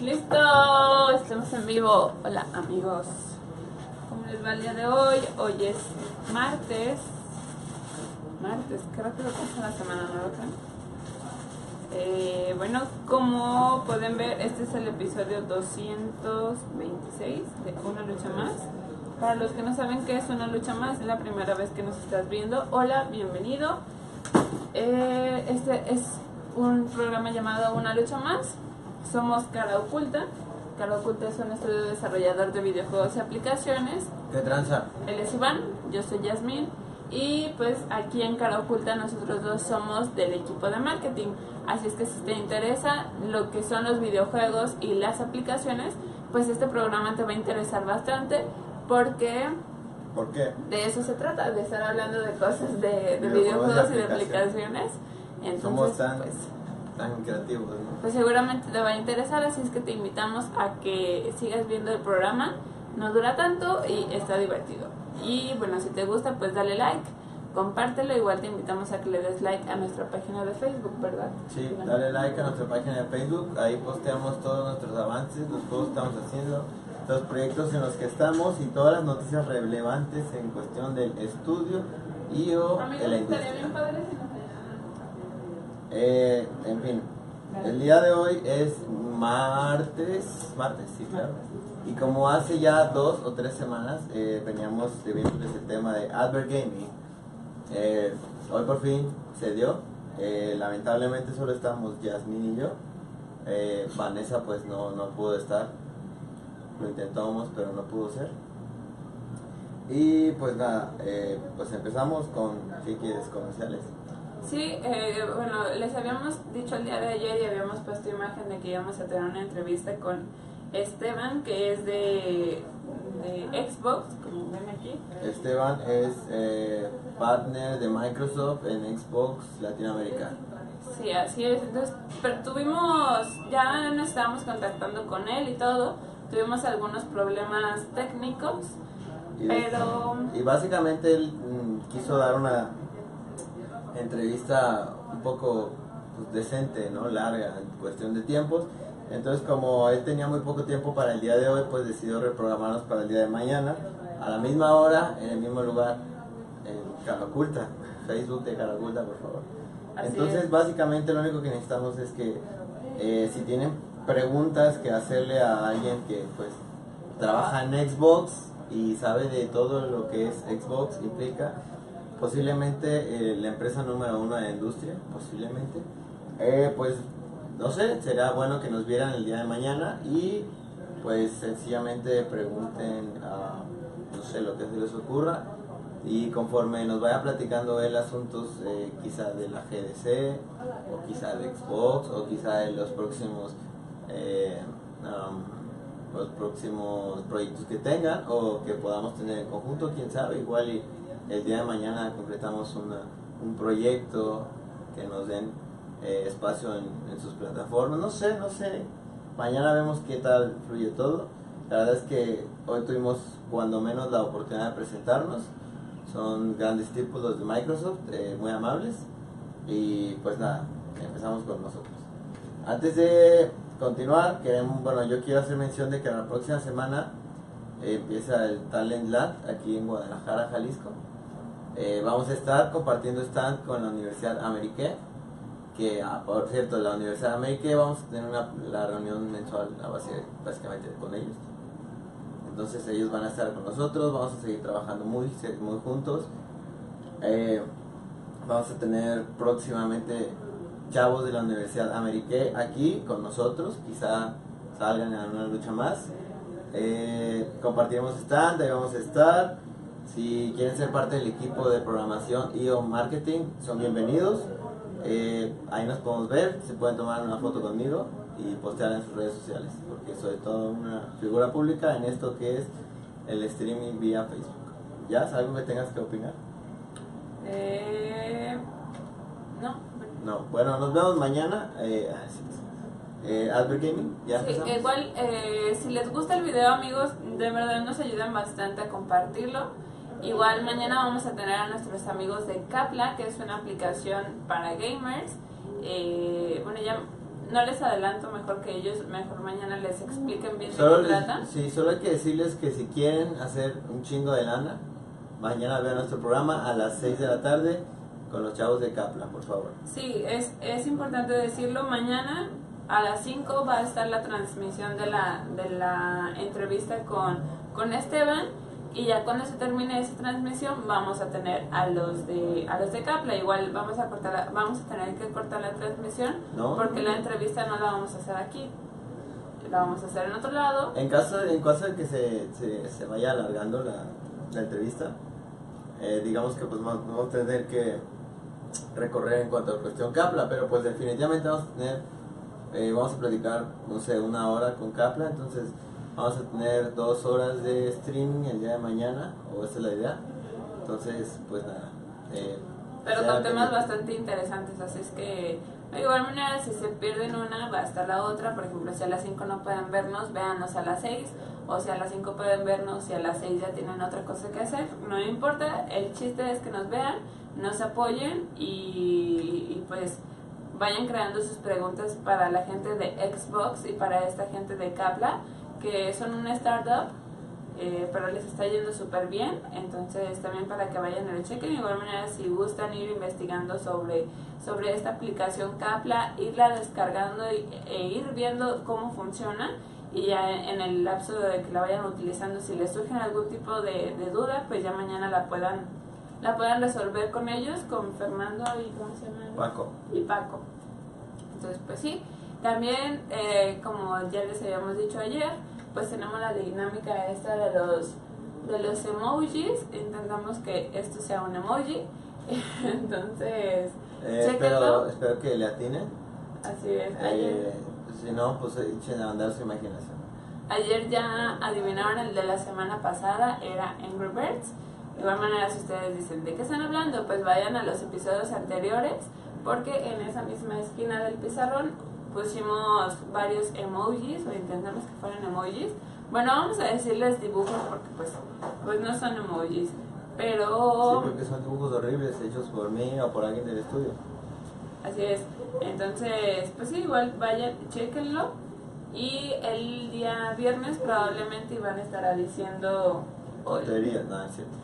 Listo, estamos en vivo. Hola amigos. ¿Cómo les va el día de hoy? Hoy es martes. Martes, qué rápido pasa la semana, ¿no lo? Eh, bueno, como pueden ver, este es el episodio 226 de Una Lucha Más. Para los que no saben qué es Una Lucha Más, es la primera vez que nos estás viendo. Hola, bienvenido. Eh, este es un programa llamado Una Lucha Más. Somos Cara Oculta. Cara Oculta es un estudio desarrollador de videojuegos y aplicaciones. ¿Qué tranza? Él es Iván, yo soy Yasmín. Y pues aquí en Cara Oculta nosotros dos somos del equipo de marketing. Así es que si te interesa lo que son los videojuegos y las aplicaciones, pues este programa te va a interesar bastante porque ¿Por qué? de eso se trata, de estar hablando de cosas de, de Videojuegos y videojuegos y de aplicaciones. aplicaciones. Somos Entonces, tan, pues, tan creativos, ¿no? pues seguramente te va a interesar, así es que te invitamos a que sigas viendo el programa. No dura tanto y está divertido. Y bueno, si te gusta, pues dale like, compártelo. Igual te invitamos a que le des like a nuestra página de Facebook, ¿verdad? Sí, dale like a nuestra página de Facebook, ahí posteamos todos nuestros avances, los juegos que estamos haciendo, los proyectos en los que estamos y todas las noticias relevantes en cuestión del estudio y o de la industria. bien padre si nos Eh, en fin, el día de hoy es martes, martes, sí, claro. Y como hace ya dos o tres semanas eh, veníamos viéndoles el tema de Advert Gaming, eh, hoy por fin se dio. Eh, lamentablemente solo estamos Yasmin y yo. Vanessa pues no, no pudo estar. Lo intentamos pero no pudo ser. Y pues nada, pues empezamos con, ¿qué quieres? Comerciales. Sí, eh, bueno, les habíamos dicho el día de ayer y habíamos puesto imagen de que íbamos a tener una entrevista con Esteban, que es de, de Xbox, como ven aquí. Esteban es eh, partner de Microsoft en Xbox Latinoamérica. Sí, así es. Entonces, pero tuvimos, ya nos estábamos contactando con él y todo. Tuvimos algunos problemas técnicos, Y, pero y básicamente él mm, quiso dar una entrevista un poco pues, decente, ¿no? Larga en cuestión de tiempos. Entonces como él tenía muy poco tiempo para el día de hoy, pues decidió reprogramarnos para el día de mañana, a la misma hora, en el mismo lugar, en Caraculta. Facebook de Caraculta, por favor. Así Entonces es. básicamente lo único que necesitamos es que eh, si tienen preguntas que hacerle a alguien que pues trabaja en Xbox y sabe de todo lo que es Xbox implica, posiblemente eh, la empresa número uno de la industria, posiblemente, eh, pues no sé, será bueno que nos vieran el día de mañana y pues sencillamente pregunten, ah, no sé, lo que se les ocurra. Y conforme nos vaya platicando él asuntos eh, quizá de la GDC o quizá de Xbox o quizá de los próximos eh, um, los próximos proyectos que tengan o que podamos tener en conjunto, quién sabe, igual y el día de mañana completamos una- un proyecto que nos den eh, espacio en, en sus plataformas, no sé, no sé, mañana vemos qué tal fluye todo, la verdad es que hoy tuvimos cuando menos la oportunidad de presentarnos, son grandes tipos de Microsoft, eh, muy amables, y pues nada, empezamos con nosotros. Antes de continuar, queremos, bueno, yo quiero hacer mención de que la próxima semana eh, empieza el Talent Lab aquí en Guadalajara, Jalisco. Eh, vamos a estar compartiendo stand con la Universidad Amerique, que ah, por cierto, la Universidad Amerique vamos a tener una, la reunión mensual a base- básicamente con ellos. Entonces ellos van a estar con nosotros, vamos a seguir trabajando muy, muy juntos. Eh, vamos a tener próximamente chavos de la Universidad Amerique aquí con nosotros, quizá salgan a una lucha más. Eh, compartiremos stand, ahí vamos a estar. Si quieren ser parte del equipo de programación y o marketing, son bienvenidos. Eh, ahí nos podemos ver, se pueden tomar una foto conmigo y postear en sus redes sociales, porque soy toda una figura pública en esto que es el streaming vía Facebook. ¿Ya? ¿Es algo que tengas que opinar? eh, no. No, bueno, nos vemos mañana. Eh, ah, sí, sí. Eh, Albert Gaming, ya Sí, igual, eh, si les gusta el video, amigos, de verdad nos ayudan bastante a compartirlo. Igual mañana vamos a tener a nuestros amigos de Capla, que es una aplicación para gamers. Eh, bueno, ya no les adelanto mejor que ellos, mejor mañana les expliquen bien de Solo, qué les- trata. sí, solo hay que decirles que si quieren hacer un chingo de lana, mañana vean nuestro programa a las 6 de la tarde con los chavos de Capla, por favor. Sí, es, es importante decirlo. Mañana a las 5 va a estar la transmisión de la, de la entrevista con, con Esteban. Y ya cuando se termine esa transmisión vamos a tener a los de a los de Capla. Igual vamos a cortar la- vamos a tener que cortar la transmisión ¿No? porque la entrevista no la vamos a hacer aquí. La vamos a hacer en otro lado. En caso, en caso de que se, se, se vaya alargando la, la entrevista, eh, digamos que pues vamos a tener que recorrer en cuanto a cuestión Capla, pero pues definitivamente vamos a tener, eh, vamos a platicar, no sé, una hora con Capla, entonces vamos a tener dos horas de streaming el día de mañana, o esa es la idea. Entonces, pues nada. eh, Pero con temas que- bastante interesantes, así es que de igual manera si se pierden una va a estar la otra, por ejemplo si a las 5 no pueden vernos, véanos a las 6, o si a las 5 pueden vernos y a las 6 ya tienen otra cosa que hacer, no importa, el chiste es que nos vean, nos apoyen y, y pues vayan creando sus preguntas para la gente de Xbox y para esta gente de Capla, que son una startup eh, pero les está yendo súper bien, entonces también para que vayan a lo chequen, de igual manera si gustan ir investigando sobre, sobre esta aplicación Capla, irla descargando y- e ir viendo cómo funciona y ya en el lapso de que la vayan utilizando, si les surge algún tipo de, de duda, pues ya mañana la puedan, la puedan resolver con ellos, con Fernando y ¿cómo se llama? Paco. y Paco. Entonces, pues sí. También, eh, como ya les habíamos dicho ayer, pues tenemos la dinámica esta de los de los emojis. Intentamos que esto sea un emoji. Entonces, Eh, Chéquenlo. pero espero que le atinen. así es. Ayer, Eh, si no, pues echen a andar su imaginación. ayer ya adivinaron el de la semana pasada, era Angry Birds. De igual manera, si ustedes dicen, ¿de qué están hablando? Pues vayan a los episodios anteriores, porque en esa misma esquina del pizarrón pusimos varios emojis, o intentamos que fueran emojis. Bueno, vamos a decirles dibujos porque pues, pues no son emojis, Sí, pero porque son dibujos horribles hechos por mí o por alguien del estudio. así es. Entonces, pues sí, igual vayan, chequenlo. Y el día viernes probablemente iban a estar diciendo... o- Tonterías, no, es cierto.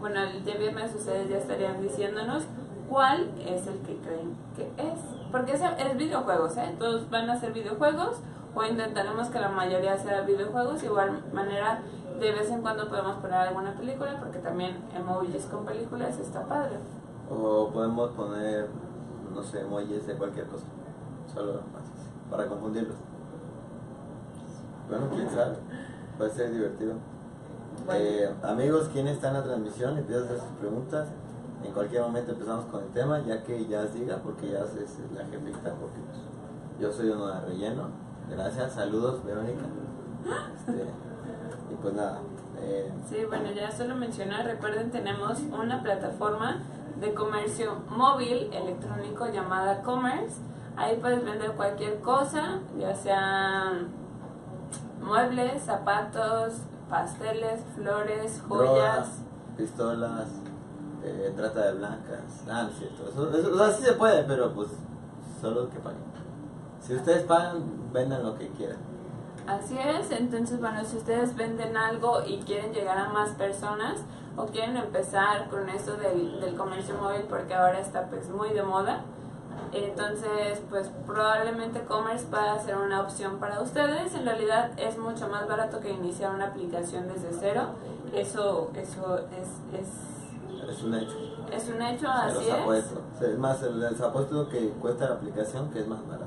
Bueno, el día viernes ustedes ya estarían diciéndonos cuál es el que creen que es. Porque es, es videojuegos, ¿eh? Todos van a ser videojuegos o intentaremos que la mayoría sea videojuegos. Igual manera, de vez en cuando podemos poner alguna película porque también emojis con películas está padre. O podemos poner, no sé, emojis de cualquier cosa. Solo para confundirlos. Bueno, quién sabe. Puede ser divertido. Bueno. Eh, amigos, ¿quién está en la transmisión? Empiezan a hacer sus preguntas. En cualquier momento empezamos con el tema, ya que Jazz diga, porque Jazz es la jefita, porque pues, yo soy uno de relleno. Gracias, saludos, Verónica. Este, y pues nada. eh, Sí, bueno, ya solo mencionar, recuerden, tenemos una plataforma de comercio móvil electrónico llamada Commerce. Ahí puedes vender cualquier cosa, ya sean muebles, zapatos, pasteles, flores, joyas. pistolas, eh, trata de blancas. Ah, no es cierto. Eso, eso, o sea, sí se puede, pero pues solo que paguen. Si ustedes pagan, vendan lo que quieran. Así es, entonces bueno, si ustedes venden algo y quieren llegar a más personas o quieren empezar con del, del comercio móvil porque ahora está pues muy de moda, entonces pues probablemente Commerce pueda ser una opción para ustedes. En realidad es mucho más barato que iniciar una aplicación desde cero. Eso, eso es, es, Es un hecho. es un hecho, Se así los es. apuesto. Es más, les apuesto que cuesta la aplicación que es más barato.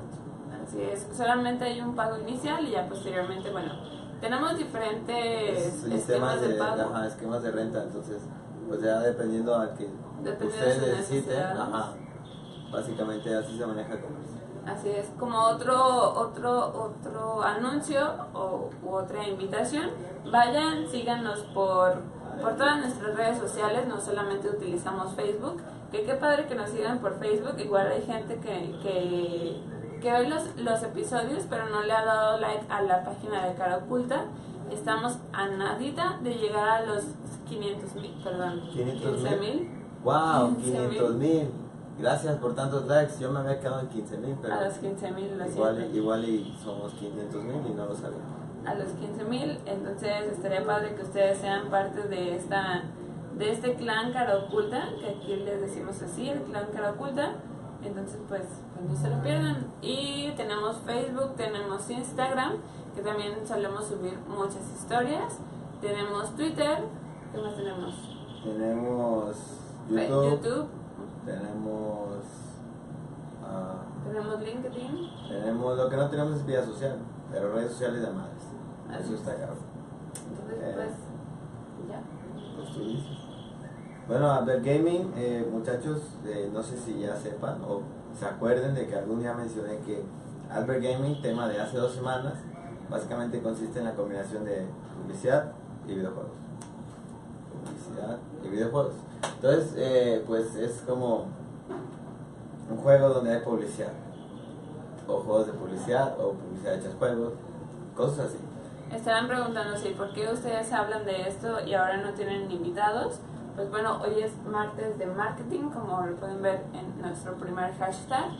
Así es, solamente hay un pago inicial y ya posteriormente, bueno, tenemos diferentes sistemas de de, pago. ajá, esquemas de renta, entonces pues ya dependiendo a que ustedes necesiten, ajá, básicamente así se maneja Commerce. Así es, como otro, otro, otro anuncio o, u otra invitación, vayan, síganos por, por todas nuestras redes sociales, no solamente utilizamos Facebook, que qué padre que nos sigan por Facebook, igual hay gente que, que, que ve los, los episodios pero no le ha dado like a la página de Cara Oculta, estamos a nadita de llegar a los 500 mil, perdón, 500 15 mil. Wow, 15,000. 500 mil. gracias por tantos likes. Yo me había quedado en 15 mil, pero A los 15 mil, lo igual, siento. igual y somos 500 mil y no lo sabía. A los 15 mil, entonces estaría padre que ustedes sean parte de esta de este clan cara oculta, que aquí les decimos así, el clan cara oculta. Entonces, pues, pues no se lo pierdan. Y tenemos Facebook, tenemos Instagram, que también solemos subir muchas historias. Tenemos Twitter, ¿qué más tenemos? Tenemos YouTube, YouTube, tenemos. ah, tenemos LinkedIn. tenemos lo que no tenemos es vida social, pero redes sociales de madres. Eso es. está caro. Entonces, Eh. pues, ya. Pues tú dices. Bueno, Albert Gaming, eh, muchachos, eh, no sé si ya sepan o se acuerden de que algún día mencioné que Albert Gaming, tema de hace dos semanas, básicamente consiste en la combinación de publicidad y videojuegos. Publicidad y videojuegos. Entonces, eh, pues es como un juego donde hay publicidad. O juegos de publicidad, o publicidad hechas juegos, cosas así. Estarán preguntándose por qué ustedes hablan de esto y ahora no tienen invitados. Pues bueno, hoy es martes de marketing, como lo pueden ver en nuestro primer hashtag.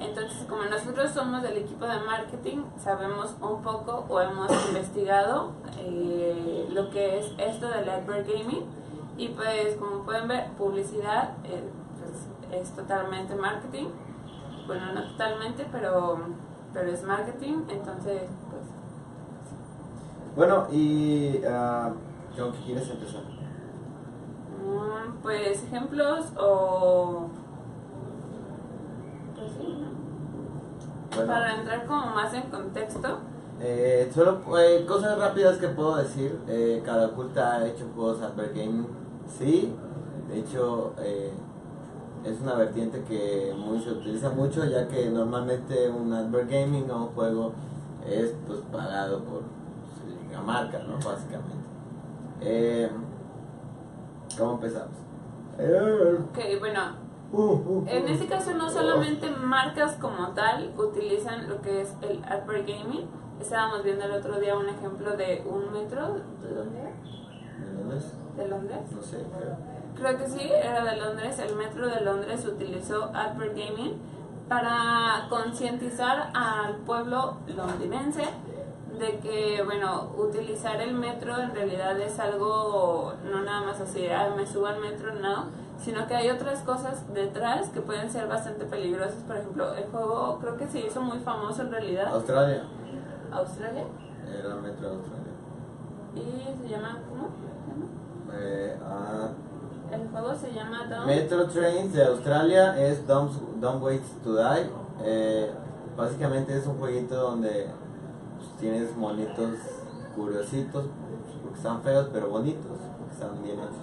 Entonces, como nosotros somos del equipo de marketing, sabemos un poco o hemos investigado eh, lo que es esto del Advert Gaming. Y pues, como pueden ver, publicidad eh, pues, es totalmente marketing. Bueno, no totalmente, pero, pero es marketing. Entonces, pues Bueno, y ah, ¿con qué quieres empezar? Mm, Pues ejemplos o... Pues sí, ¿no? Bueno, Para entrar como más en contexto. eh, solo eh, cosas rápidas que puedo decir. Eh, Cada oculta ha hecho juegos Advert Gaming. Sí, de hecho eh, es una vertiente que muy, se utiliza mucho ya que normalmente un Advert Gaming o un juego es pues pagado por la marca, ¿no? Básicamente. Eh, ¿Cómo empezamos? Eh, Ok, bueno, uh, uh, en uh. este caso no solamente marcas como tal utilizan lo que es el Advert Gaming. Estábamos viendo el otro día un ejemplo de un metro. ¿De dónde era? ¿De dónde es? ¿De Londres? No sé, creo. Creo que sí, era de Londres. El metro de Londres utilizó Advert Gaming para concientizar al pueblo londinense de que, bueno, utilizar el metro en realidad es algo, no nada más así, ah, me subo al metro, no, sino que hay otras cosas detrás que pueden ser bastante peligrosas. Por ejemplo, el juego creo que se hizo muy famoso en realidad. Australia. Australia. Era el metro de Australia. Y se llama, ¿cómo? se llama? Eh, ah, El juego se llama. Metro Trains de Australia es Don't, Don't Wait to Die. Eh, básicamente es un jueguito donde tienes monitos curiositos, porque están feos, pero bonitos, porque están bien hechos.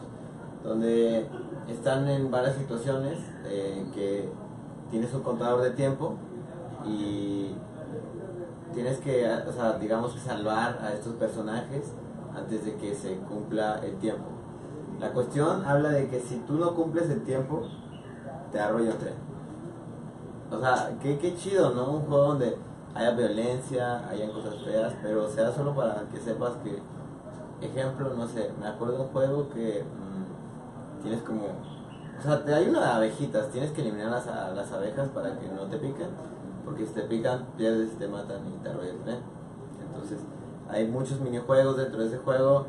Donde están en varias situaciones eh, que tienes un contador de tiempo y tienes que, o sea, digamos salvar a estos personajes antes de que se cumpla el tiempo. La cuestión habla de que si tú no cumples el tiempo, te arrolla un tren. O sea, qué, qué chido, ¿no? Un juego donde haya violencia, hayan cosas feas, pero sea solo para que sepas que, ejemplo, no sé, me acuerdo de un juego que mm, tienes como, o sea, te, hay una abejitas, tienes que eliminar las, a las abejas para que no te piquen, porque si te pican, pierdes, te matan y te arrolla el tren. Entonces, hay muchos minijuegos dentro de ese juego.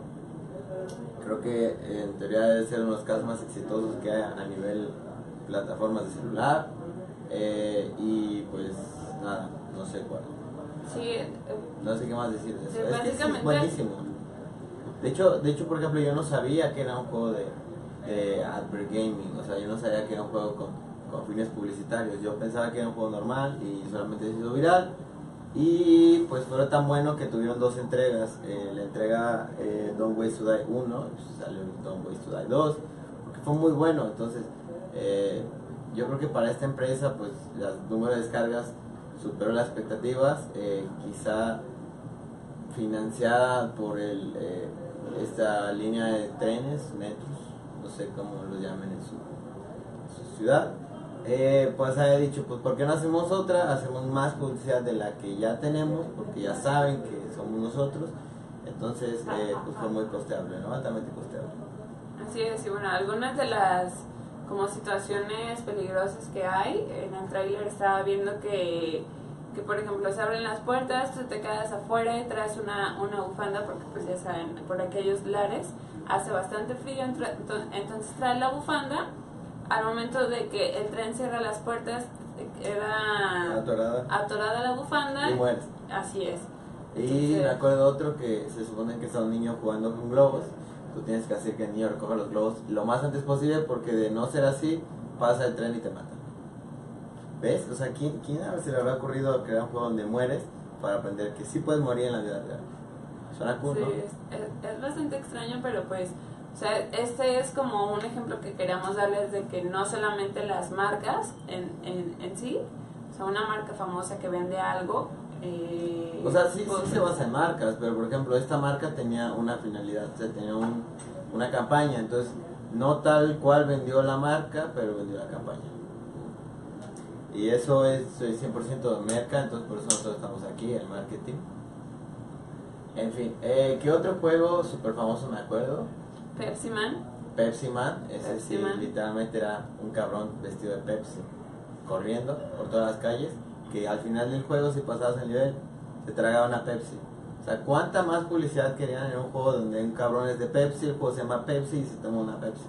Creo que eh, en teoría debe ser uno de los casos más exitosos que hay a nivel plataformas de celular. Eh, y pues nada, no sé cuál. Sí, eh, No sé qué más decir de eso. Sí, Es que buenísimo. De hecho, de hecho, por ejemplo, yo no sabía que era un juego de, de Advert Gaming. O sea, yo no sabía que era un juego con, con fines publicitarios. Yo pensaba que era un juego normal y solamente se hizo viral. Y pues fue tan bueno que tuvieron dos entregas. Eh, la entrega eh, Don't Waste to Die 1, y salió Don't Waste to Die 2, porque fue muy bueno. Entonces, eh, yo creo que para esta empresa, pues el número de descargas superó las expectativas. Eh, quizá financiada por el, eh, esta línea de trenes, metros, no sé cómo lo llamen en su, su ciudad. Eh, pues haya dicho, pues ¿por qué no hacemos otra? Hacemos más publicidad de la que ya tenemos, porque ya saben que somos nosotros. Entonces, eh, pues fue muy costeable, ¿no? Altamente costeable. Así es, y bueno, algunas de las como situaciones peligrosas que hay. En el tráiler estaba viendo que, que, por ejemplo, se abren las puertas, tú te quedas afuera y traes una, una bufanda, porque pues ya saben, por aquellos lares hace bastante frío, entonces trae la bufanda. Al momento de que el tren cierra las puertas, era Atorada. atorada la bufanda. Y. Así es. Y Entonces- me acuerdo otro que se supone que está un niño jugando con globos. Tú tienes que hacer que el niño recoja los globos lo más antes posible porque de no ser así, pasa el tren y te mata. ¿Ves? O sea, ¿quién, quién a ver se le habrá ocurrido crear un juego donde mueres para aprender que sí puedes morir en la vida real? Suena cool, Sí, ¿no? es, es- es bastante extraño, pero pues, o sea, este es como un ejemplo que queríamos darles de que no solamente las marcas en, en, en sí, o sea, una marca famosa que vende algo. Eh, O sea, sí, sí se basa en marcas, pero por ejemplo, esta marca tenía una finalidad, o sea, tenía un- una campaña, entonces no tal cual vendió la marca, pero vendió la campaña. Y eso es eh, 100% de merca, entonces por eso nosotros estamos aquí, el marketing. En fin, eh, ¿qué otro juego súper famoso me acuerdo? Pepsi Man. Pepsi Man, ese Pepsi sí, Man. literalmente era un cabrón vestido de Pepsi, corriendo por todas las calles, que al final del juego, si pasabas el nivel, te tragaba una Pepsi. O sea, ¿cuánta más publicidad querían en un juego donde un cabrón es de Pepsi, el juego se llama Pepsi y se toma una Pepsi?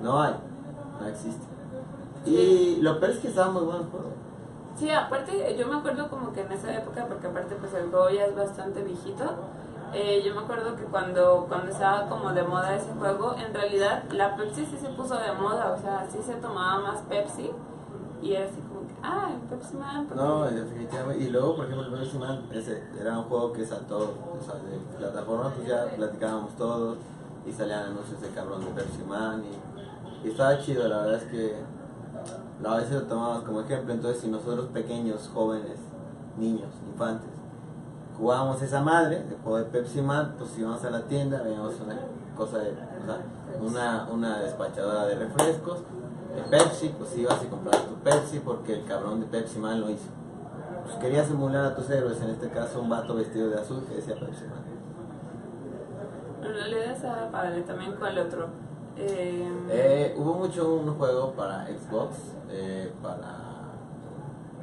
No hay, no existe. Y lo peor es que estaba muy bueno el juego. Sí, aparte, yo me acuerdo como que en esa época, porque aparte pues el juego ya es bastante viejito, eh, yo me acuerdo que cuando, cuando estaba como de moda ese juego, en realidad la Pepsi sí se puso de moda, o sea, sí se tomaba más Pepsi y era así ah, el Pepsi Man. No, definitivamente. Y luego, por ejemplo, el Pepsi Man, ese era un juego que saltó, o sea, de plataforma, pues ya platicábamos todos y salían anuncios de cabrón de Pepsi Man y, y estaba chido, la verdad es que a veces lo tomábamos como ejemplo, entonces si nosotros pequeños, jóvenes, niños, infantes, jugábamos esa madre, el juego de Pepsi Man, pues íbamos a la tienda, veíamos una cosa de, o sea, una, una despachadora de refrescos, de Pepsi, pues ibas y comprabas tu Pepsi porque el cabrón de Pepsi Man lo hizo. Pues querías emular a tus héroes, en este caso un vato vestido de azul que decía Pepsi Man. En realidad estaba padre también el otro. Eh, Eh, hubo mucho un juego para Xbox, eh, para...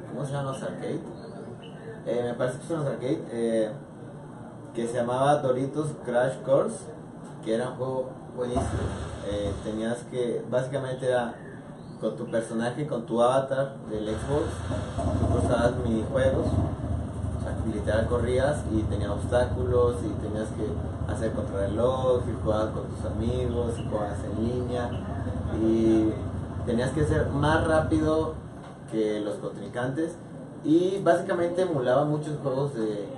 ¿Cómo se llaman los arcade? Me parece que son los arcade, que se llamaba Doritos Crash Course, que era un juego buenísimo. Tenías que, básicamente era con tu personaje, con tu avatar del Xbox, tú cruzabas minijuegos, o sea, literal corrías y tenía obstáculos y tenías que hacer contrarreloj y jugabas con tus amigos y jugabas en línea y tenías que ser más rápido que los contrincantes y básicamente emulaba muchos juegos de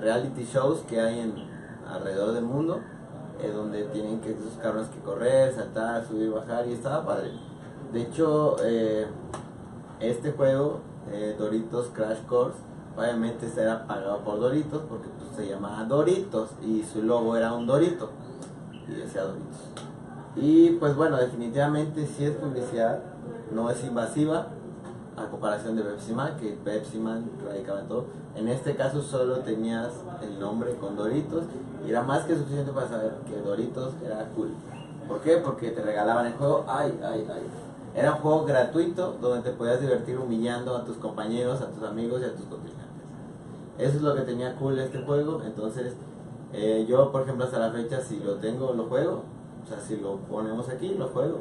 reality shows que hay en alrededor del mundo eh, donde tienen que esos cabrones que correr, saltar, subir, bajar y estaba padre. De hecho, eh, este juego, eh, Doritos Crash Course, obviamente este era pagado por Doritos porque pues, se llamaba Doritos y su logo era un Dorito y decía Doritos. Y pues bueno, definitivamente si es publicidad, no es invasiva a comparación de Pepsi Man, que Pepsi Man radicaba en todo. En este caso solo tenías el nombre con Doritos y era más que suficiente para saber que Doritos era cool. ¿Por qué? Porque te regalaban el juego. Ay, ay, ay. Era un juego gratuito donde te podías divertir humillando a tus compañeros, a tus amigos y a tus contrincantes. Eso es lo que tenía cool este juego. Entonces, eh, yo, por ejemplo, hasta la fecha, si lo tengo, lo juego. O sea, si lo ponemos aquí, lo juego.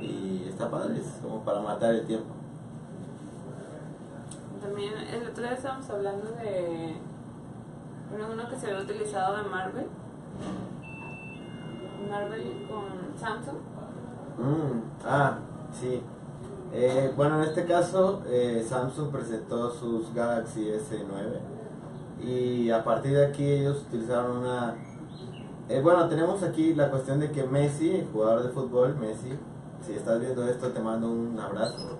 Y está padre, es como para matar el tiempo. También el otro día estábamos hablando de uno que se había utilizado de Marvel. Marvel con Samsung. Mm, ah, sí. Eh, bueno, en este caso, eh, Samsung presentó sus Galaxy S9 y a partir de aquí ellos utilizaron una... eh, bueno, tenemos aquí la cuestión de que Messi, el jugador de fútbol, Messi, si estás viendo esto te mando un abrazo.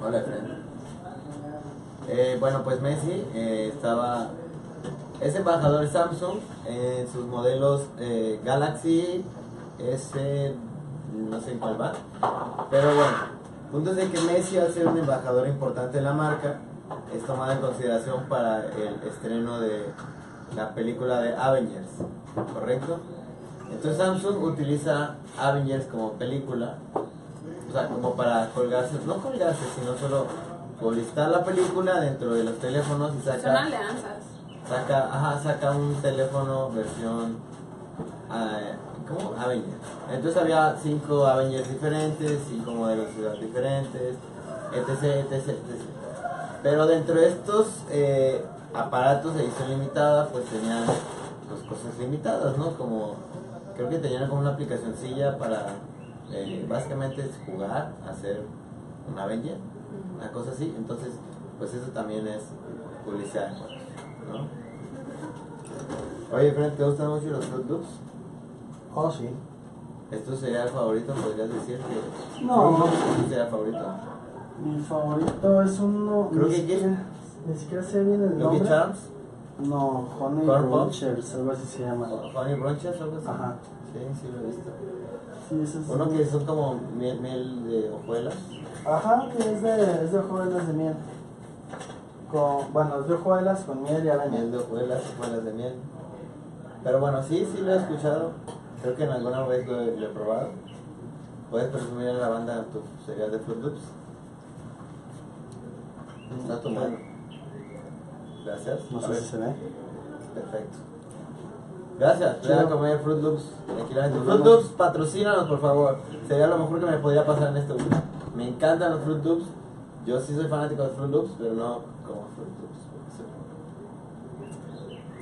Hola, friend. Eh, bueno, pues Messi eh, estaba es embajador Samsung en sus modelos Galaxy S, no sé en cuál va, pero bueno, punto es de que Messi al ser un embajador importante de la marca es tomado en consideración para el estreno de la película de Avengers, ¿correcto? Entonces Samsung utiliza Avengers como película, o sea, como para colgarse, no colgarse, sino solo publicitar la película dentro de los teléfonos y Son saca, alianzas. saca, ajá, saca un teléfono versión, ah, ¿cómo? Avengers. Entonces había cinco Avengers diferentes, cinco modelos de ciudad diferentes, etc, etc, etc. Pero dentro de estos eh, aparatos de edición limitada, pues tenían pues, cosas limitadas, ¿no? Como, creo que tenían como una aplicacioncilla para, eh, básicamente, es jugar, hacer un Avenger, una cosa así. Entonces, pues eso también es publicidad ¿no? Oye, Fred, ¿te gustan mucho los Fruit? Oh, sí. ¿Esto sería el favorito? ¿Podrías decir que No. Loops sería el favorito? Mi favorito es uno. Creo ni que siquiera, ni siquiera sé bien el Lucky nombre. Charms, No, Honey. Bunchers, algo así se llama. Honey Brunches, algo así. Ajá. Sí, sí lo he visto. Sí, ese es Uno que son como miel, miel de hojuelas. Ajá, que es de, es de hojuelas de miel. Con, bueno, es de hojuelas con miel y Miel avena. de hojuelas, hojuelas de miel. Pero bueno, sí, sí lo he escuchado. Creo que en alguna vez lo, he- lo he probado. Puedes presumir a la banda tu cereal de Fruit Loops. Está tu mano. Gracias. No sé si se ve. Perfecto. Gracias, voy a comer Fruit Loops tranquilamente. Nos Fruit vemos. Loops, patrocínanos por favor. Sería lo mejor que me podría pasar en este momento. Me encantan los Fruit Loops. Yo sí soy fanático de Fruit Loops, pero no como Fruit Loops.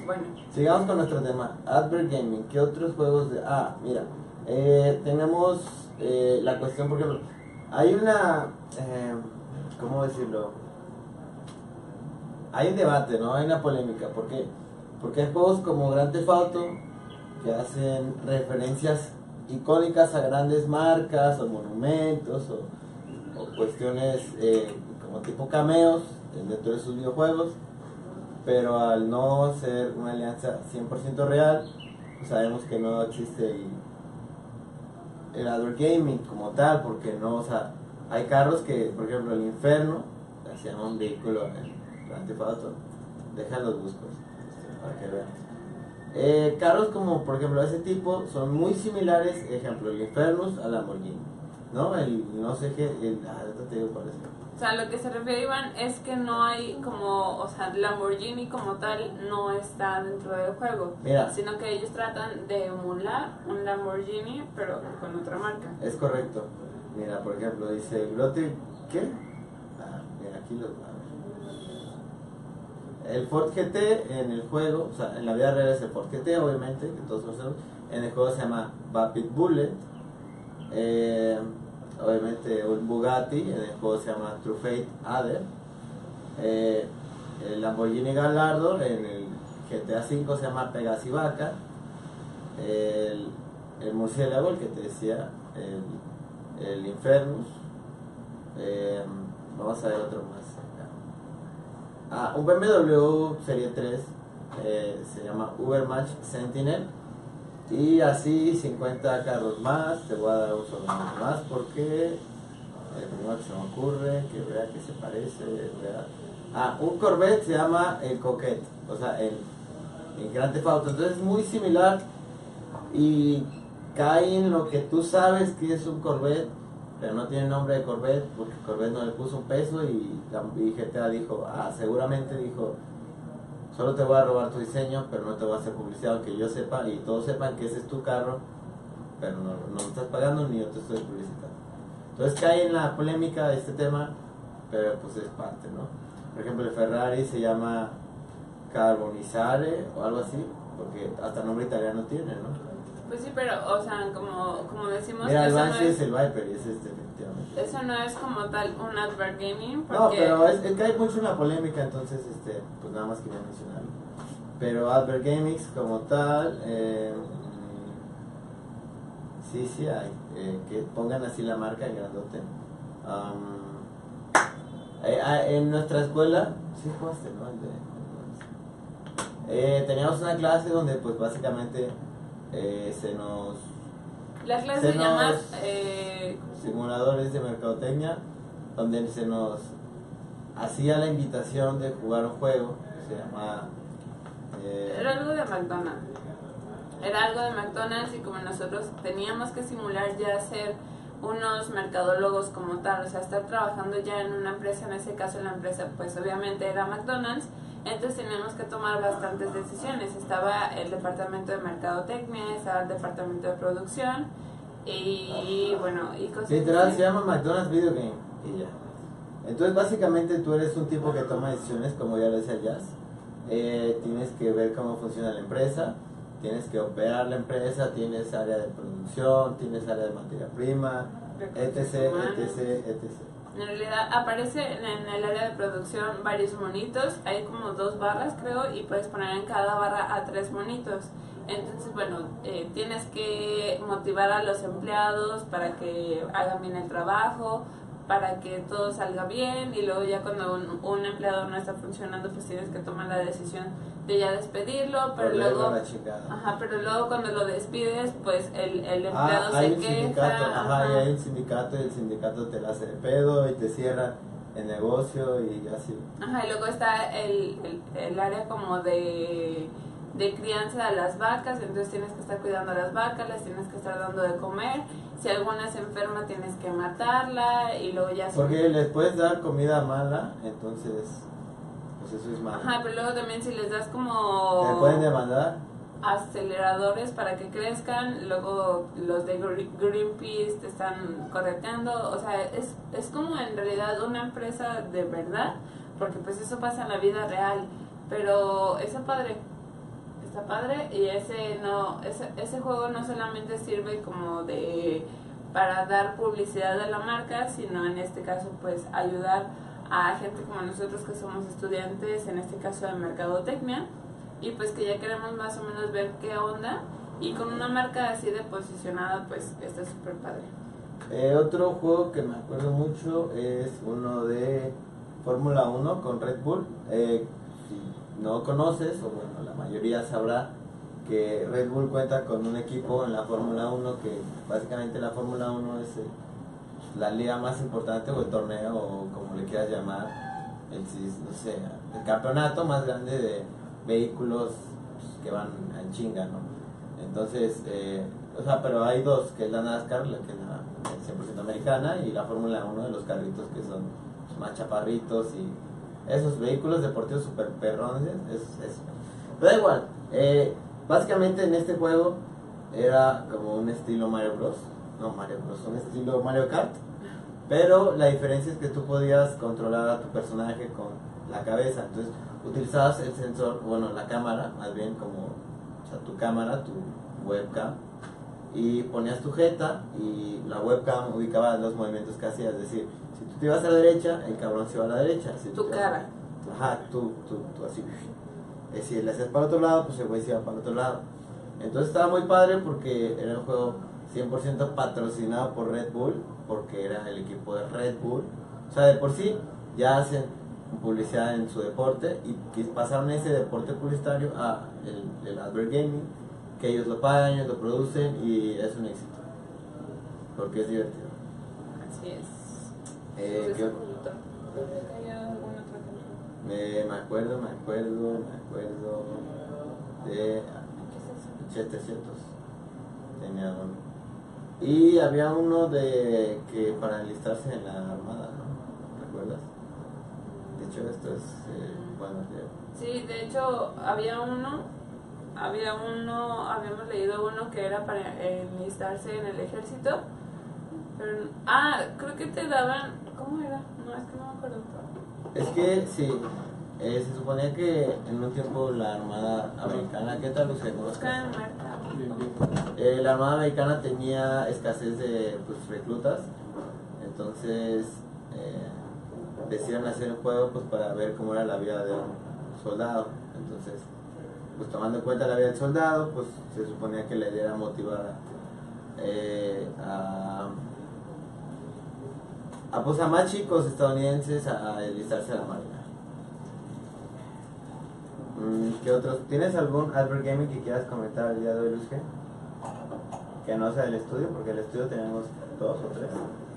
Bueno, Sigamos con nuestro tema. Advert Gaming. ¿Qué otros juegos de.? Ah, mira. eh, tenemos eh, la cuestión, por ejemplo. Hay una. eh, ¿Cómo decirlo? Hay un debate, ¿no? Hay una polémica. ¿Por qué? Porque hay juegos como Grand Theft que hacen referencias icónicas a grandes marcas o monumentos o, o cuestiones eh, como tipo cameos dentro de sus videojuegos pero al no ser una alianza 100% real, pues sabemos que no existe el, el adult gaming como tal, porque no, o sea, hay carros que, por ejemplo, el Inferno, se un vehículo Auto, dejan los buscos, este, para que vean. Eh, carros como, por ejemplo, ese tipo son muy similares, ejemplo, el Infernus al Lamborghini, ¿no? El, no sé qué, el, ah, te digo cuál es. O sea, lo que se refiere Iván es que no hay como, o sea, Lamborghini como tal no está dentro del juego, Mira, sino que ellos tratan de emular un Lamborghini pero con otra marca. Es correcto. Mira, por ejemplo, dice Grote, ¿qué? Ah, mira, aquí lo El Ford GT en el juego, o sea, en la vida real es el Ford GT, obviamente, que todos conocemos. En el juego se llama Vapid Bullet. Eh, obviamente, un Bugatti, en el juego se llama True Fate Adder. Eh, el Lamborghini Gallardo, en el GTA V se llama Pegasi Vaca. El, el murciélago, el que te decía, el, el Infernus. Eh, vamos a ver otro más. Ah, un BMW Serie 3 eh, se llama Ubermatch Sentinel. Y así 50 carros más. Te voy a dar un solo más porque el primero que se me ocurre, que vea que se parece. vea. Ah, un Corvette se llama el Coquette. O sea, el, el Grand Theft Auto. Entonces es muy similar y cae en lo que tú sabes que es un Corvette, pero no tiene nombre de Corvette porque Corvette no le puso un peso y, y GTA dijo, ah, seguramente dijo, solo te voy a robar tu diseño, pero no te voy a hacer publicidad, aunque yo sepa y todos sepan que ese es tu carro, pero no, no me estás pagando ni yo te estoy publicitando. Entonces cae en la polémica de este tema, pero pues es parte, ¿no? Por ejemplo, el Ferrari se llama Carbonizare o algo así, porque hasta nombre italiano tiene, ¿no? Pues sí, pero, o sea, como, como decimos, Mira, el eso, no es es, el Viper y es definitivamente. eso no es como tal un advert gaming, porque... No, pero es, es que hay mucho en la polémica, entonces, este, pues nada más quería mencionarlo. Pero Advert Gaming como tal, eh, sí, sí hay. eh, que pongan así la marca grandote. Am, eh, ah, en nuestra escuela, sí jugaste, ¿no? El de- eh, teníamos una clase donde, pues básicamente, eh, se nos La clase se llama... nos- Eh, simuladores de mercadotecnia donde se nos hacía la invitación de jugar un juego se llama eh, era algo de McDonald's. era algo de McDonald's y como nosotros teníamos que simular ya ser unos mercadólogos como tal, o sea, estar trabajando ya en una empresa, en ese caso la empresa pues obviamente era McDonald's, entonces teníamos que tomar bastantes decisiones. Estaba el departamento de mercadotecnia, estaba el departamento de producción y bueno, y cosas Literal así. se llama McDonald's Video Game y ya. Entonces básicamente tú eres un tipo que toma decisiones, como ya lo decía Jazz. Eh, tienes que ver cómo funciona la empresa, tienes que operar la empresa, tienes área de producción, tienes área de materia prima, etc, etc, etc. En realidad aparece en el área de producción varios monitos, hay como dos barras creo y puedes poner en cada barra a tres monitos. Entonces, bueno, eh, tienes que motivar a los empleados para que hagan bien el trabajo, para que todo salga bien y luego ya cuando un, un empleado no está funcionando pues tienes que tomar la decisión de ya despedirlo, pero luego... Ajá, pero luego cuando lo despides pues el, el Ah, empleado hay se un queja. sindicato, ajá, y ajá. hay un sindicato y el sindicato te la hace de pedo y te cierra el negocio y así. Ajá, y luego está el, el, el área como de, de crianza de las vacas, entonces tienes que estar cuidando a las vacas, las tienes que estar dando de comer. Si alguna se enferma, tienes que matarla y luego ya se- Porque les puedes dar comida mala, entonces, pues eso es malo. Ajá, pero luego también si les das Te como pueden demandar. aceleradores para que crezcan, luego los de Gre- Greenpeace te están correteando, o sea, es, es como en realidad una empresa de verdad, porque pues eso pasa en la vida real, pero está padre, está padre y ese no, ese, ese juego no solamente sirve como de para dar publicidad a la marca, sino en este caso pues ayudar a gente como nosotros que somos estudiantes, en este caso de mercadotecnia, y pues que ya queremos más o menos ver qué onda y con una marca así de posicionada pues está súper padre. Eh, otro juego que me acuerdo mucho es uno de Fórmula 1 con Red Bull. Eh, si no conoces, o bueno, la mayoría sabrá que Red Bull cuenta con un equipo en la Fórmula 1 que básicamente la Fórmula 1 es eh, la liga más importante o el torneo o como le quieras llamar, el, no sé, el campeonato más grande de vehículos pues, que van en chinga, ¿no? Entonces, eh, o sea, pero hay dos, que es la NASCAR, la que es la 100% americana, y la Fórmula 1 de los carritos que son más chaparritos y esos vehículos deportivos super perrones, es, es- Pero da igual, eh, básicamente en este juego era como un estilo Mario Bros. No Mario Bros, un estilo Mario Kart. Pero la diferencia es que tú podías controlar a tu personaje con la cabeza. Entonces utilizabas el sensor, bueno, la cámara, más bien como o sea, tu cámara, tu webcam, y ponías tu jeta y la webcam ubicaba los movimientos que hacías. Es decir, si tú te ibas a la derecha, el cabrón se iba a la derecha. Si Tu cara. Ajá, tú, tú, tú así. Eh, Si le hacías para otro lado, pues el güey se iba para otro lado. Entonces estaba muy padre porque era un juego 100% patrocinado por Red Bull, porque era el equipo de Red Bull. O sea, de por sí ya hacen publicidad en su deporte y que pasaron ese deporte publicitario a el, el Advert Gaming, que ellos lo pagan, ellos lo producen y es un éxito. Porque es divertido. Así es. Eh, ¿qué- me, me acuerdo, me acuerdo, me acuerdo de. 700 tenía uno y había uno de que para enlistarse en la armada ¿no? ¿recuerdas? de hecho esto es eh, bueno Sí, de hecho había uno, había uno, habíamos leído uno que era para enlistarse en el ejército. Pero, ah, creo que te daban, ¿cómo era? No, es que no me acuerdo. es que sí eh, se suponía que en un tiempo la armada americana ¿qué tal? Busca en Marta. Eh, la Armada Americana tenía escasez de pues, reclutas, entonces eh, decidieron hacer un juego pues, para ver cómo era la vida de un soldado. Entonces, pues tomando en cuenta la vida del soldado, pues se suponía que la idea era motivar eh, a, a, pues, a más chicos estadounidenses a enlistarse a la Marina. Mm, ¿Qué otros? ¿Tienes algún Albert Gaming que quieras comentar el día de hoy, Luz G? Que no sea el estudio, porque el estudio tenemos dos o tres.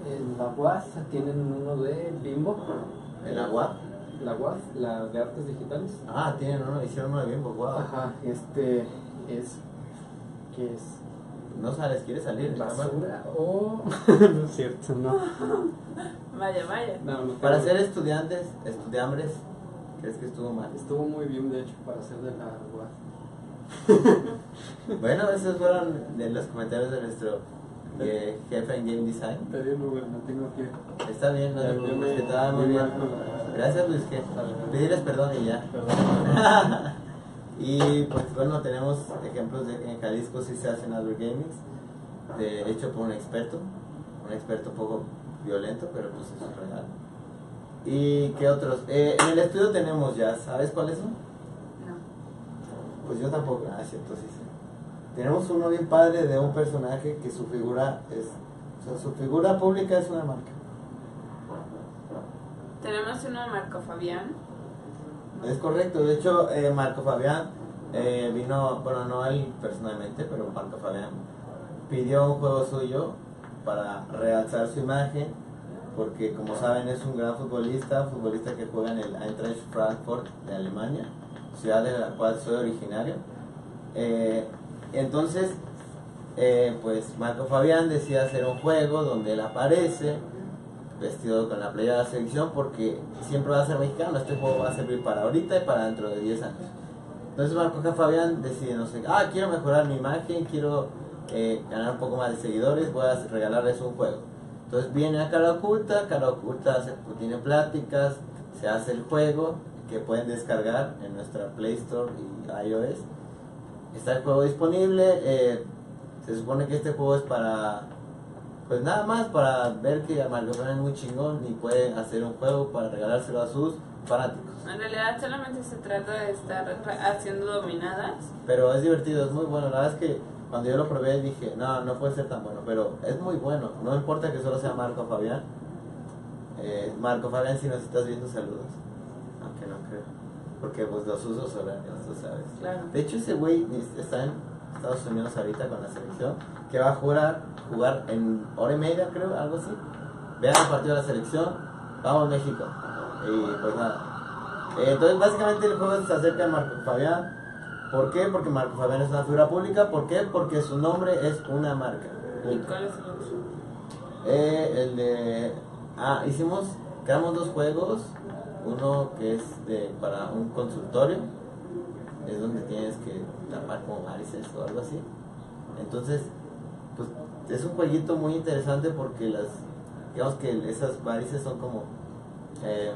En la UAS tienen uno de Bimbo. ¿En la UAP? La UAS, la de artes digitales. Ah, tienen uno, hicieron uno de Bimbo, wow. Ajá, este es ¿Qué es? No sales, quieres salir. Basura o... no es cierto, no. Vaya, vaya. No, no Para ser estudiantes, estudiambres, ¿crees que estuvo mal? Estuvo muy bien, de hecho, para ser de la UAS. Bueno, esos fueron de los comentarios de nuestro eh, jefe en Game Design. Pedí un Uber, no tengo que... Está bien, no te preocupes, que va muy muy bien. Gracias Luis, que pedirles perdón y ya. Perdón. y pues bueno, tenemos ejemplos de que en Jalisco sí se hacen gamings, de hecho por un experto, un experto poco violento, pero pues eso es real. ¿Y qué otros? Eh, en el estudio tenemos ya, ¿sabes cuáles son? No. Pues yo tampoco, ah, cierto, sí, sí. Tenemos uno bien padre de un personaje que su figura es, o sea, su figura pública es una marca. Tenemos uno de Marco Fabián. Es correcto, de hecho eh, Marco Fabián eh, vino, bueno no él personalmente, pero Marco Fabián pidió un juego suyo para realzar su imagen, porque como saben es un gran futbolista, futbolista que juega en el Eintracht Frankfurt de Alemania, ciudad de la cual soy originario. Eh, entonces, eh, pues Marco Fabián decía hacer un juego donde él aparece vestido con la playa de la selección porque siempre va a ser mexicano, este juego va a servir para ahorita y para dentro de 10 años. Entonces Marco. Fabián decide, no sé, ah, quiero mejorar mi imagen, quiero eh, ganar un poco más de seguidores, voy a regalarles un juego. Entonces viene a Cara Oculta, Cara Oculta se, tiene pláticas, se hace el juego que pueden descargar en nuestra Play Store y iOS. Está el juego disponible, eh, se supone que este juego es para pues nada más para ver que Marco Fabián es muy chingón y puede hacer un juego para regalárselo a sus fanáticos. En realidad solamente se trata de estar haciendo dominadas. Pero es divertido, es muy bueno. La verdad es que cuando yo lo probé dije, no, no puede ser tan bueno, pero es muy bueno. No importa que solo sea Marco Fabián. Eh, Marco Fabián, si nos estás viendo, saludos. Aunque no creo. Porque pues los usos horarios, tú sabes. Claro. De hecho, ese güey está en Estados Unidos ahorita con la selección, que va a jugar, jugar en hora y media, creo, algo así. Vean el partido de la selección, vamos México. Y pues nada. Eh, entonces, básicamente el juego se acerca a Marco Fabián. ¿Por qué? Porque Marco Fabián es una figura pública. ¿Por qué? Porque su nombre es una marca. ¿Y cuál es el otro? Eh, el de. Ah, hicimos. Creamos dos juegos. Uno que es para un consultorio. Es donde tienes que tapar como varices o algo así. Entonces, pues es un jueguito muy interesante porque las. Digamos que esas varices son como. eh,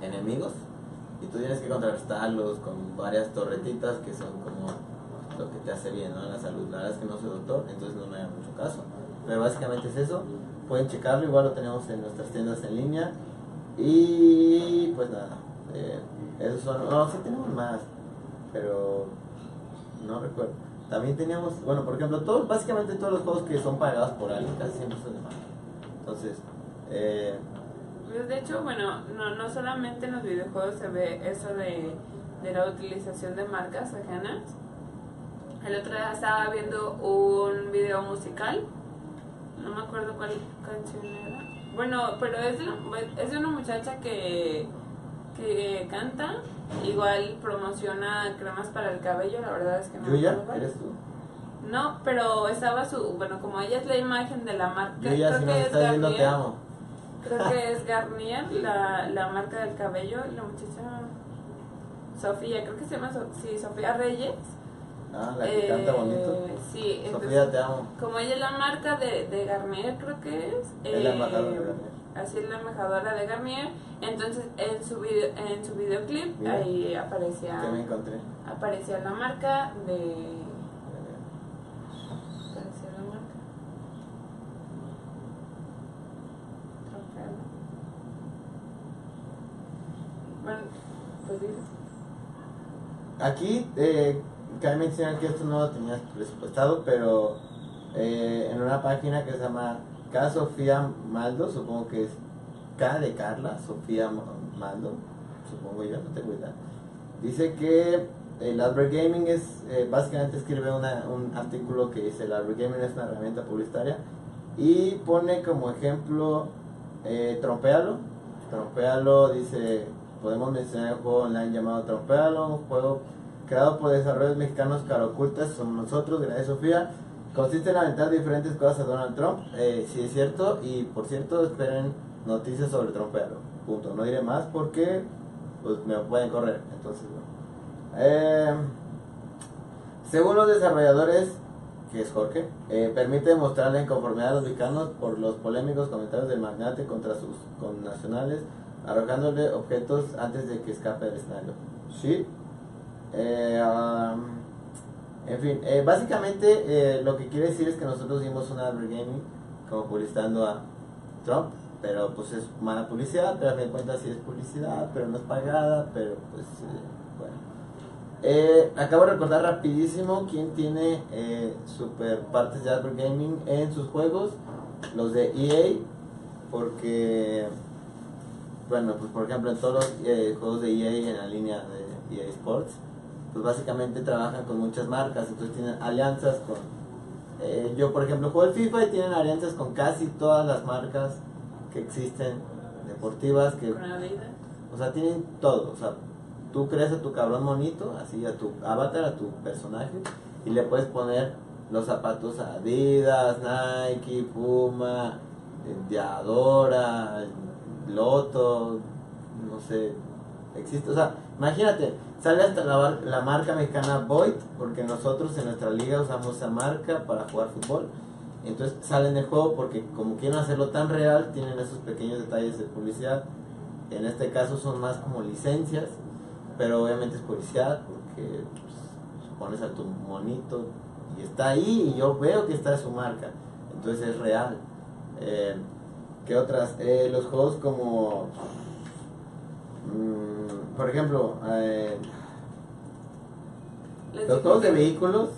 enemigos. Y tú tienes que contrarrestarlos con varias torretitas que son como lo que te hace bien ¿no? en la salud. La verdad es que no soy doctor, entonces no me haga mucho caso. Pero básicamente es eso. Pueden checarlo, igual lo tenemos en nuestras tiendas en línea. Y pues nada, eh, esos son. No, sí tenemos más, pero no recuerdo. También teníamos, bueno, por ejemplo, todos, básicamente todos los juegos que son pagados por alguien casi siempre son de marca. Entonces, eh, Pues, De hecho, bueno, no, no solamente en los videojuegos se ve eso de, de la utilización de marcas ajenas. El otro día estaba viendo un video musical, no me acuerdo cuál canción era. Bueno, pero es de, es de una muchacha que, que canta, igual promociona cremas para el cabello, la verdad es que no Yuya. ¿eres tú? No, pero estaba su, bueno, como ella es la imagen de la marca, Yuya, creo si que es estás viendo, te Garnier. amo. Creo que es Garnier, la, la marca del cabello, y la muchacha Sofía, creo que se llama So- sí, Sofía Reyes. Ah, la que Eh, canta bonito. Sí, entonces, Sofía, te amo. como ella es la marca de, de Garnier, creo que es. Es la eh, embajadora de Garnier. Así es la embajadora de Garnier. Entonces, en su, video, en su videoclip, Mira. ahí aparecía, Que me encontré. aparecía la marca de. Aparecía la marca. Trofeo. Bueno, pues dices. Aquí, eh, cabe mencionar que esto no lo tenías presupuestado, pero eh, en una página que se llama K Sofía Maldo, supongo que es K de Carla, Sofía Ma- Maldo, supongo yo, no tengo idea. Dice que el Albert Gaming es, eh, básicamente escribe un artículo que dice el Albert Gaming es una herramienta publicitaria y pone como ejemplo eh, Trompealo. Trompealo dice, podemos mencionar un juego online llamado Trompealo, un juego creado por desarrollos mexicanos Caro Ocultas, somos nosotros, gracias Sofía. Consiste en aventar diferentes cosas a Donald Trump, eh, sí es cierto, y por cierto, esperen noticias sobre Trumpero. Punto. No diré más porque pues me pueden correr. Entonces. Eh, según los desarrolladores, que es Jorge, eh, permite mostrar la inconformidad de los mexicanos por los polémicos comentarios del magnate contra sus connacionales, arrojándole objetos antes de que escape del escenario. Sí. Eh, en fin, eh, básicamente eh, lo que quiere decir es que nosotros dimos una Gaming como publicitando a Trump, pero pues es mala publicidad, pero a fin de cuentas sí es publicidad, pero no es pagada, pero pues eh, bueno. Acabo de recordar rapidísimo quién tiene super partes de Advert Gaming en sus juegos, los de EA, porque, bueno, pues por ejemplo en todos los juegos de EA en la línea de EA Sports, pues básicamente trabajan con muchas marcas, entonces tienen alianzas con, eh, yo por ejemplo juego el FIFA y tienen alianzas con casi todas las marcas que existen deportivas que o sea, tienen todo. O sea, tú creas a tu cabrón monito, así a tu avatar, a tu personaje, y le puedes poner los zapatos Adidas, Nike, Puma, Diadora, Loto, no sé, existe. O sea, imagínate, sale hasta la, la marca mexicana Void, porque nosotros en nuestra liga usamos esa marca para jugar fútbol. Entonces sale en el juego porque como quieren hacerlo tan real, tienen esos pequeños detalles de publicidad. En este caso son más como licencias, pero obviamente es publicidad porque pues, pones a tu monito y está ahí y yo veo que está su marca. Entonces es real. Eh, ¿Qué otras? Eh, los juegos como... mm, por ejemplo, eh, los juegos de vehículos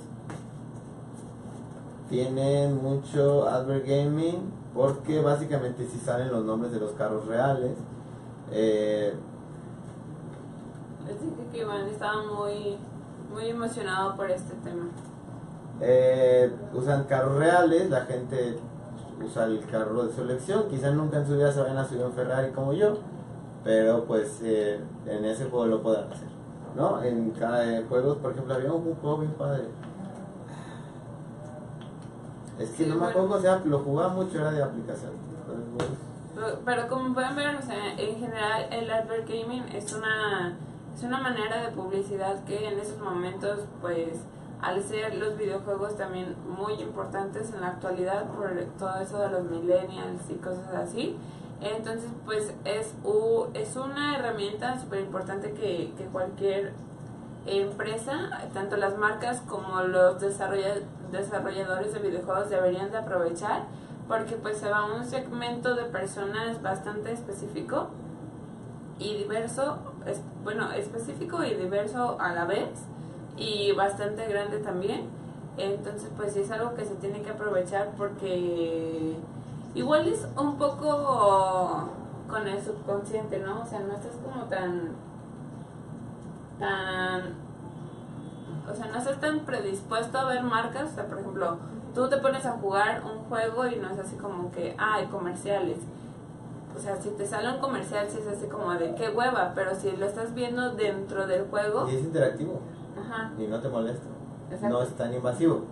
tienen mucho advert gaming porque básicamente si salen los nombres de los carros reales. Eh, Les dije que Iván estaba muy, muy emocionado por este tema. eh, usan carros reales, la gente usa el carro de su elección, quizás nunca en su vida se vayan a subir un Ferrari como yo, pero pues eh, en ese juego lo pueden hacer. ¿no? En cada eh, juegos, por ejemplo, había un juego bien padre. Es que Sí, no me acuerdo cómo se llama, lo jugaba mucho, era de aplicación. Pero, pero como pueden ver, o sea, en general el advert gaming es una, es una manera de publicidad que en esos momentos, pues, al ser los videojuegos también muy importantes en la actualidad por todo eso de los millennials y cosas así, entonces pues es, es una herramienta súper importante que, que cualquier empresa, tanto las marcas como los desarrolla- desarrolladores de videojuegos deberían de aprovechar porque pues se va a un segmento de personas bastante específico y diverso, es, bueno, específico y diverso a la vez y bastante grande también. Entonces pues sí es algo que se tiene que aprovechar porque igual es un poco con el subconsciente, ¿no? O sea, no estás como tan tan o sea, no estás tan predispuesto a ver marcas, o sea, por ejemplo, tú te pones a jugar un juego y no es así como que, ah, hay comerciales. O sea, si te sale un comercial, sí es así como de qué hueva, pero si lo estás viendo dentro del juego, Y es interactivo ajá, y no te molesta. Exacto. No es tan invasivo.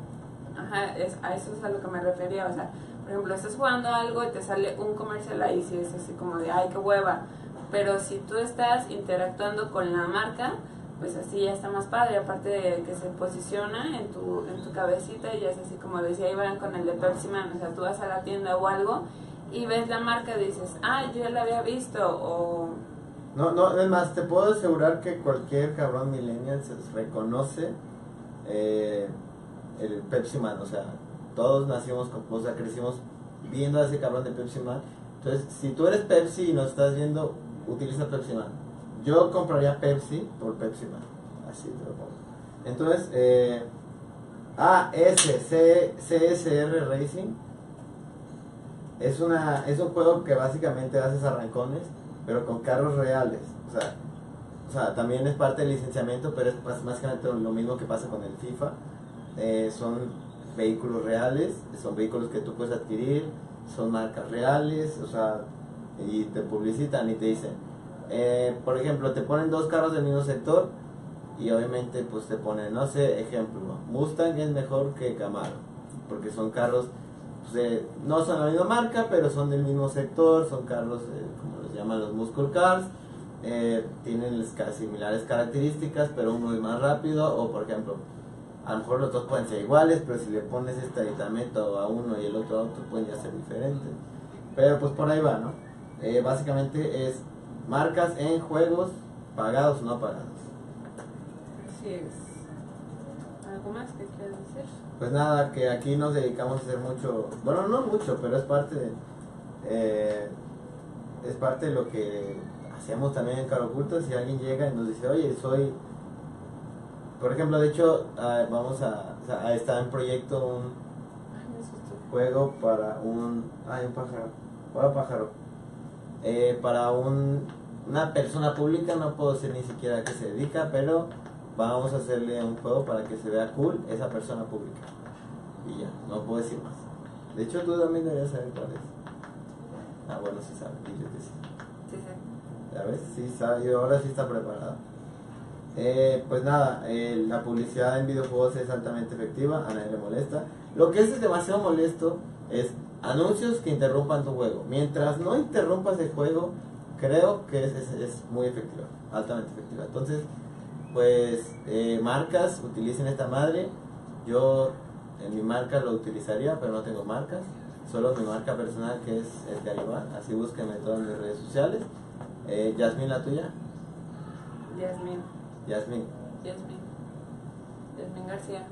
ajá, es, a eso es a lo que me refería. O sea, por ejemplo, estás jugando algo y te sale un comercial ahí, sí es así como de, ay, qué hueva. Pero si tú estás interactuando con la marca, pues así ya está más padre, aparte de que se posiciona en tu, en tu cabecita y ya es así como decía Iván con el de Pepsi Man, o sea, tú vas a la tienda o algo y ves la marca y dices, ah, yo ya la había visto, o No, no, es más, te puedo asegurar que cualquier cabrón millennial se reconoce eh, el Pepsi Man, o sea, todos nacimos, o sea, crecimos viendo a ese cabrón de Pepsi Man. Entonces, si tú eres Pepsi y nos estás viendo, utiliza Pepsi Man. Yo compraría Pepsi por Pepsi Man, así te lo pongo. Entonces, eh, C, CSR Racing, es, una, es un juego que básicamente haces arrancones, pero con carros reales. O sea, o sea, también es parte del licenciamiento, pero es básicamente lo mismo que pasa con el FIFA. Eh, son vehículos reales, son vehículos que tú puedes adquirir, son marcas reales, o sea, y te publicitan y te dicen, eh, por ejemplo, te ponen dos carros del mismo sector y obviamente pues te ponen, no sé, ejemplo, Mustang es mejor que Camaro, porque son carros, pues, no son la misma marca, pero son del mismo sector, son carros, eh, como los llaman los muscle cars, eh, tienen similares características, pero uno es más rápido, o por ejemplo, a lo mejor los dos pueden ser iguales, pero si le pones este aditamento a uno y el otro a otro, pueden ya ser diferentes. Pero pues por ahí va, ¿no? Eh, básicamente es marcas en juegos pagados o no pagados. Así es. ¿Algo más que quieras decir? Pues nada, que aquí nos dedicamos a hacer mucho, bueno, no mucho, pero es parte de, eh, es parte de lo que hacemos también en Caro Oculto. Si alguien llega y nos dice, oye, soy, por ejemplo, de hecho, ah, vamos a, o sea, está en proyecto un juego para un, ay, un pájaro, para pájaro, Eh, para un, una persona pública, no puedo decir ni siquiera a qué se dedica, pero vamos a hacerle un juego para que se vea cool esa persona pública. Y ya, no puedo decir más. De hecho, tú también deberías saber cuál es. Ah, bueno, sí sabe, dile que sí. Sí, sí. Ya ves, sí sabe, y ahora sí está preparada. Eh, pues nada, eh, la publicidad en videojuegos es altamente efectiva, a nadie le molesta. Lo que es demasiado molesto es anuncios que interrumpan tu juego. Mientras no interrumpas el juego, creo que es, es- es muy efectiva, altamente efectiva. Entonces, pues eh, marcas utilicen esta madre. Yo en mi marca lo utilizaría, pero no tengo marcas. Solo mi marca personal que es Edgar Iván. Así búsquenme en todas mis redes sociales. Eh, Yasmin, la tuya. Yasmin. Yasmin. Yasmin. Yasmin García.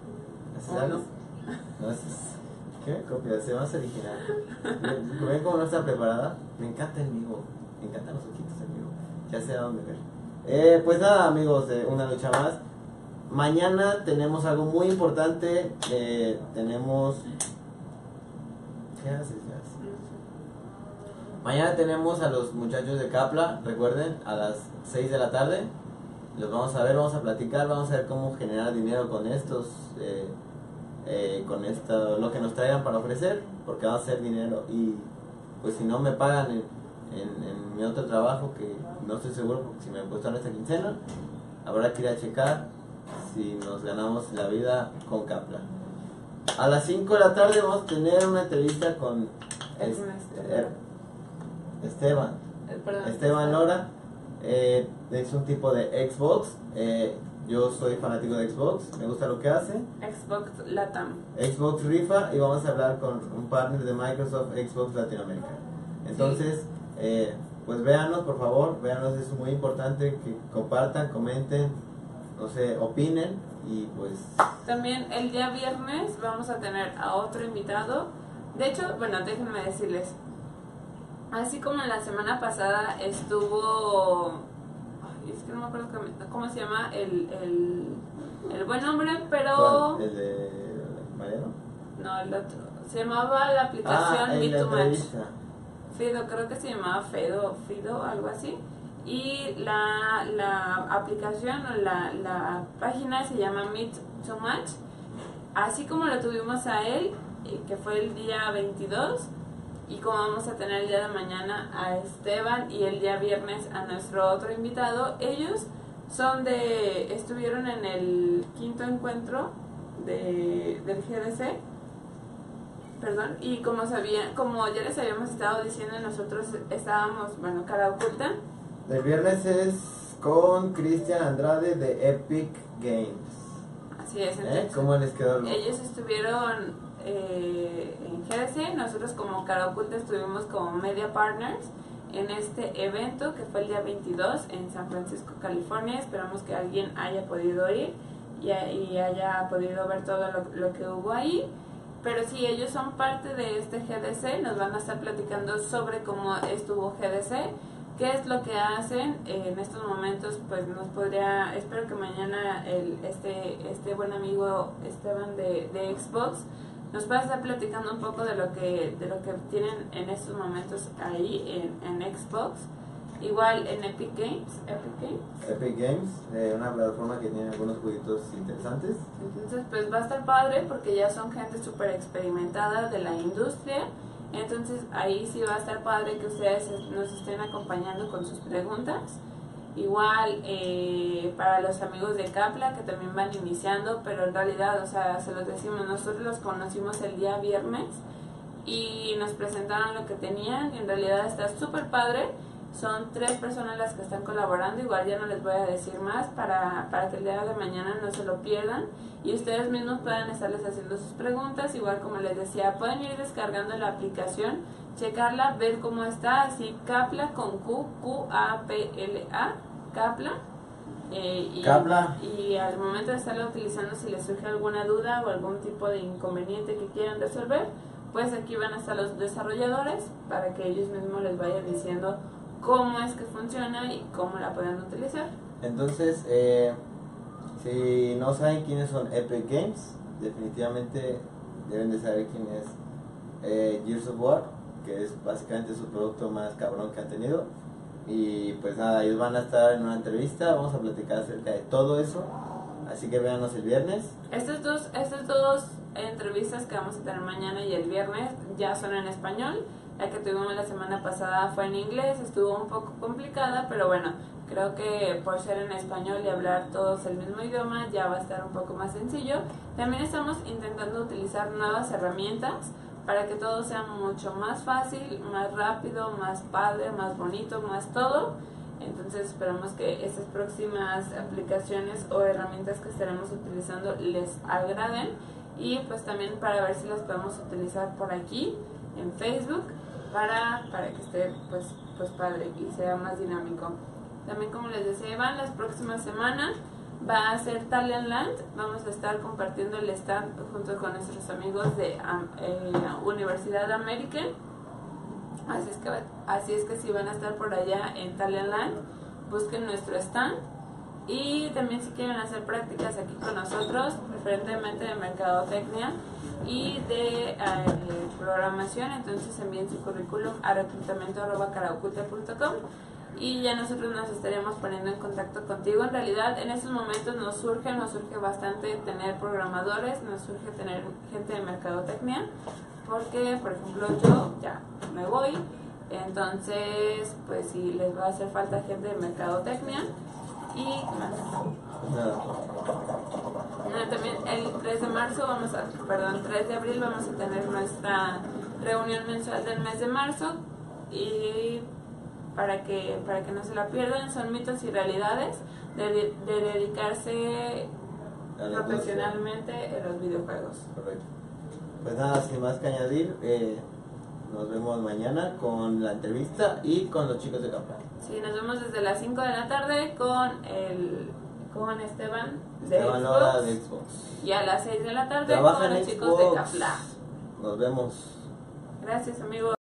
¿Así sabes? no. No, es, ¿Qué? Se más original. ¿Ven- ¿Ven cómo no está preparada? Me encanta el vivo. Me encantan los ojitos en vivo. Ya sé a dónde ver. Eh, pues nada, amigos, de una lucha más. Mañana tenemos algo muy importante. Eh, tenemos. ¿Qué haces, Yas? Mañana tenemos a los muchachos de Capla, recuerden, a las 6 de la tarde. Los vamos a ver, vamos a platicar, vamos a ver cómo generar dinero con estos, eh, eh, con esto, lo que nos traigan para ofrecer, porque vamos a hacer dinero. Y pues si no me pagan en, en- en mi otro trabajo, que no estoy seguro porque si me puesto esta quincena, habrá que ir a checar si nos ganamos la vida con Capla. A las 5 de la tarde vamos a tener una entrevista con Es eh, Esteban. Eh, perdón. Esteban Lora eh, es un tipo de Xbox. eh, yo soy fanático de Xbox, me gusta lo que hace. Xbox Latam. Xbox rifa y vamos a hablar con un partner de Microsoft Xbox Latinoamérica. Entonces, eh, pues véanos por favor, véanos, es muy importante que compartan, comenten, no sé, opinen y pues También el día viernes vamos a tener a otro invitado. De hecho, bueno, déjenme decirles. Así como la semana pasada estuvo. Ay, es que no me acuerdo cómo, cómo se llama el, el, el buen hombre, pero. el de Mariano. No, el otro. Se llamaba la aplicación Ah, Meet to Match. Fido, creo que se llamaba Fedo, Fido, algo así. Y la, la aplicación o la, la página se llama Meet to Match. Así como lo tuvimos a él, eh, que fue el día 22, y como vamos a tener el día de mañana a Esteban y el día viernes a nuestro otro invitado, ellos son de, estuvieron en el quinto encuentro de, del GDC perdón, y como sabía, como ya les habíamos estado diciendo, nosotros estábamos, bueno, cara oculta, El viernes es con Cristian Andrade de Epic Games. así es, ¿Eh? entonces, ¿Cómo les quedó el ellos estuvieron eh, en GDC, nosotros como cara oculta estuvimos como media partners en este evento que fue el día 22 en San Francisco, California, esperamos que alguien haya podido ir y, y haya podido ver todo lo, lo que hubo ahí. Pero sí, ellos son parte de este GDC, nos van a estar platicando sobre cómo estuvo GDC, qué es lo que hacen. Eh, en estos momentos, pues nos podría, espero que mañana el, este, este buen amigo Esteban de, de Xbox nos pueda estar platicando un poco de lo que, de lo que tienen en estos momentos ahí en, en Xbox. Igual en Epic Games, Epic Games. Epic Games, eh, una plataforma que tiene algunos jueguitos interesantes. Entonces, pues va a estar padre porque ya son gente súper experimentada de la industria. Entonces, ahí sí va a estar padre que ustedes nos estén acompañando con sus preguntas. Igual eh, para los amigos de Capla que también van iniciando, pero en realidad, o sea, se los decimos, nosotros los conocimos el día viernes y nos presentaron lo que tenían. Y en realidad está súper padre. Son tres personas las que están colaborando, igual ya no les voy a decir más para, para que el día de mañana no se lo pierdan y ustedes mismos puedan estarles haciendo sus preguntas, igual como les decía, pueden ir descargando la aplicación, checarla, ver cómo está, así Capla con Q, Q-A-P-L-A, Capla. eh, y, Capla. y al momento de estarla utilizando, si les surge alguna duda o algún tipo de inconveniente que quieran resolver, pues aquí van a estar los desarrolladores para que ellos mismos les vayan diciendo cómo es que funciona y cómo la pueden utilizar. Entonces, eh, si no saben quiénes son Epic Games, definitivamente deben de saber quién es eh, Gears of War, que es básicamente su producto más cabrón que han tenido. Y pues nada, ellos van a estar en una entrevista, vamos a platicar acerca de todo eso. Así que véanos el viernes. Estas dos, estas dos entrevistas que vamos a tener mañana y el viernes ya son en español. La que tuvimos la semana pasada fue en inglés, estuvo un poco complicada, pero bueno, creo que por ser en español y hablar todos el mismo idioma ya va a estar un poco más sencillo. También estamos intentando utilizar nuevas herramientas para que todo sea mucho más fácil, más rápido, más padre, más bonito, más todo. Entonces esperamos que estas próximas aplicaciones o herramientas que estaremos utilizando les agraden y pues también para ver si las podemos utilizar por aquí en Facebook para, para que esté pues, pues padre y sea más dinámico. También como les decía Iván, las próximas semanas va a ser Talent Land. Vamos a estar compartiendo el stand junto con nuestros amigos de eh, Universidad American. Así es, que, así es que si van a estar por allá en Talent Land, busquen nuestro stand. Y también si quieren hacer prácticas aquí con nosotros, preferentemente de mercadotecnia y de eh, programación, entonces envíen su currículum a reclutamiento.com y ya nosotros nos estaríamos poniendo en contacto contigo. En realidad, en estos momentos nos surge, nos surge bastante tener programadores, nos surge tener gente de mercadotecnia, porque, por ejemplo, yo ya me voy, entonces, pues si les va a hacer falta gente de mercadotecnia y ¿qué más? También el 3 de marzo vamos a, perdón, 3 de abril vamos a tener nuestra reunión mensual del mes de marzo y para que para que no se la pierdan son mitos y realidades de, de dedicarse profesionalmente en los videojuegos. Correcto. Pues nada, sin más que añadir, eh, nos vemos mañana con la entrevista y con los chicos de Capra. Sí, nos vemos desde las 5 de la tarde con el con Esteban de Esteban Lora Xbox de Xbox. y a las 6 de la tarde Trabaja con los chicos de. Capla. Nos vemos. Gracias amigos.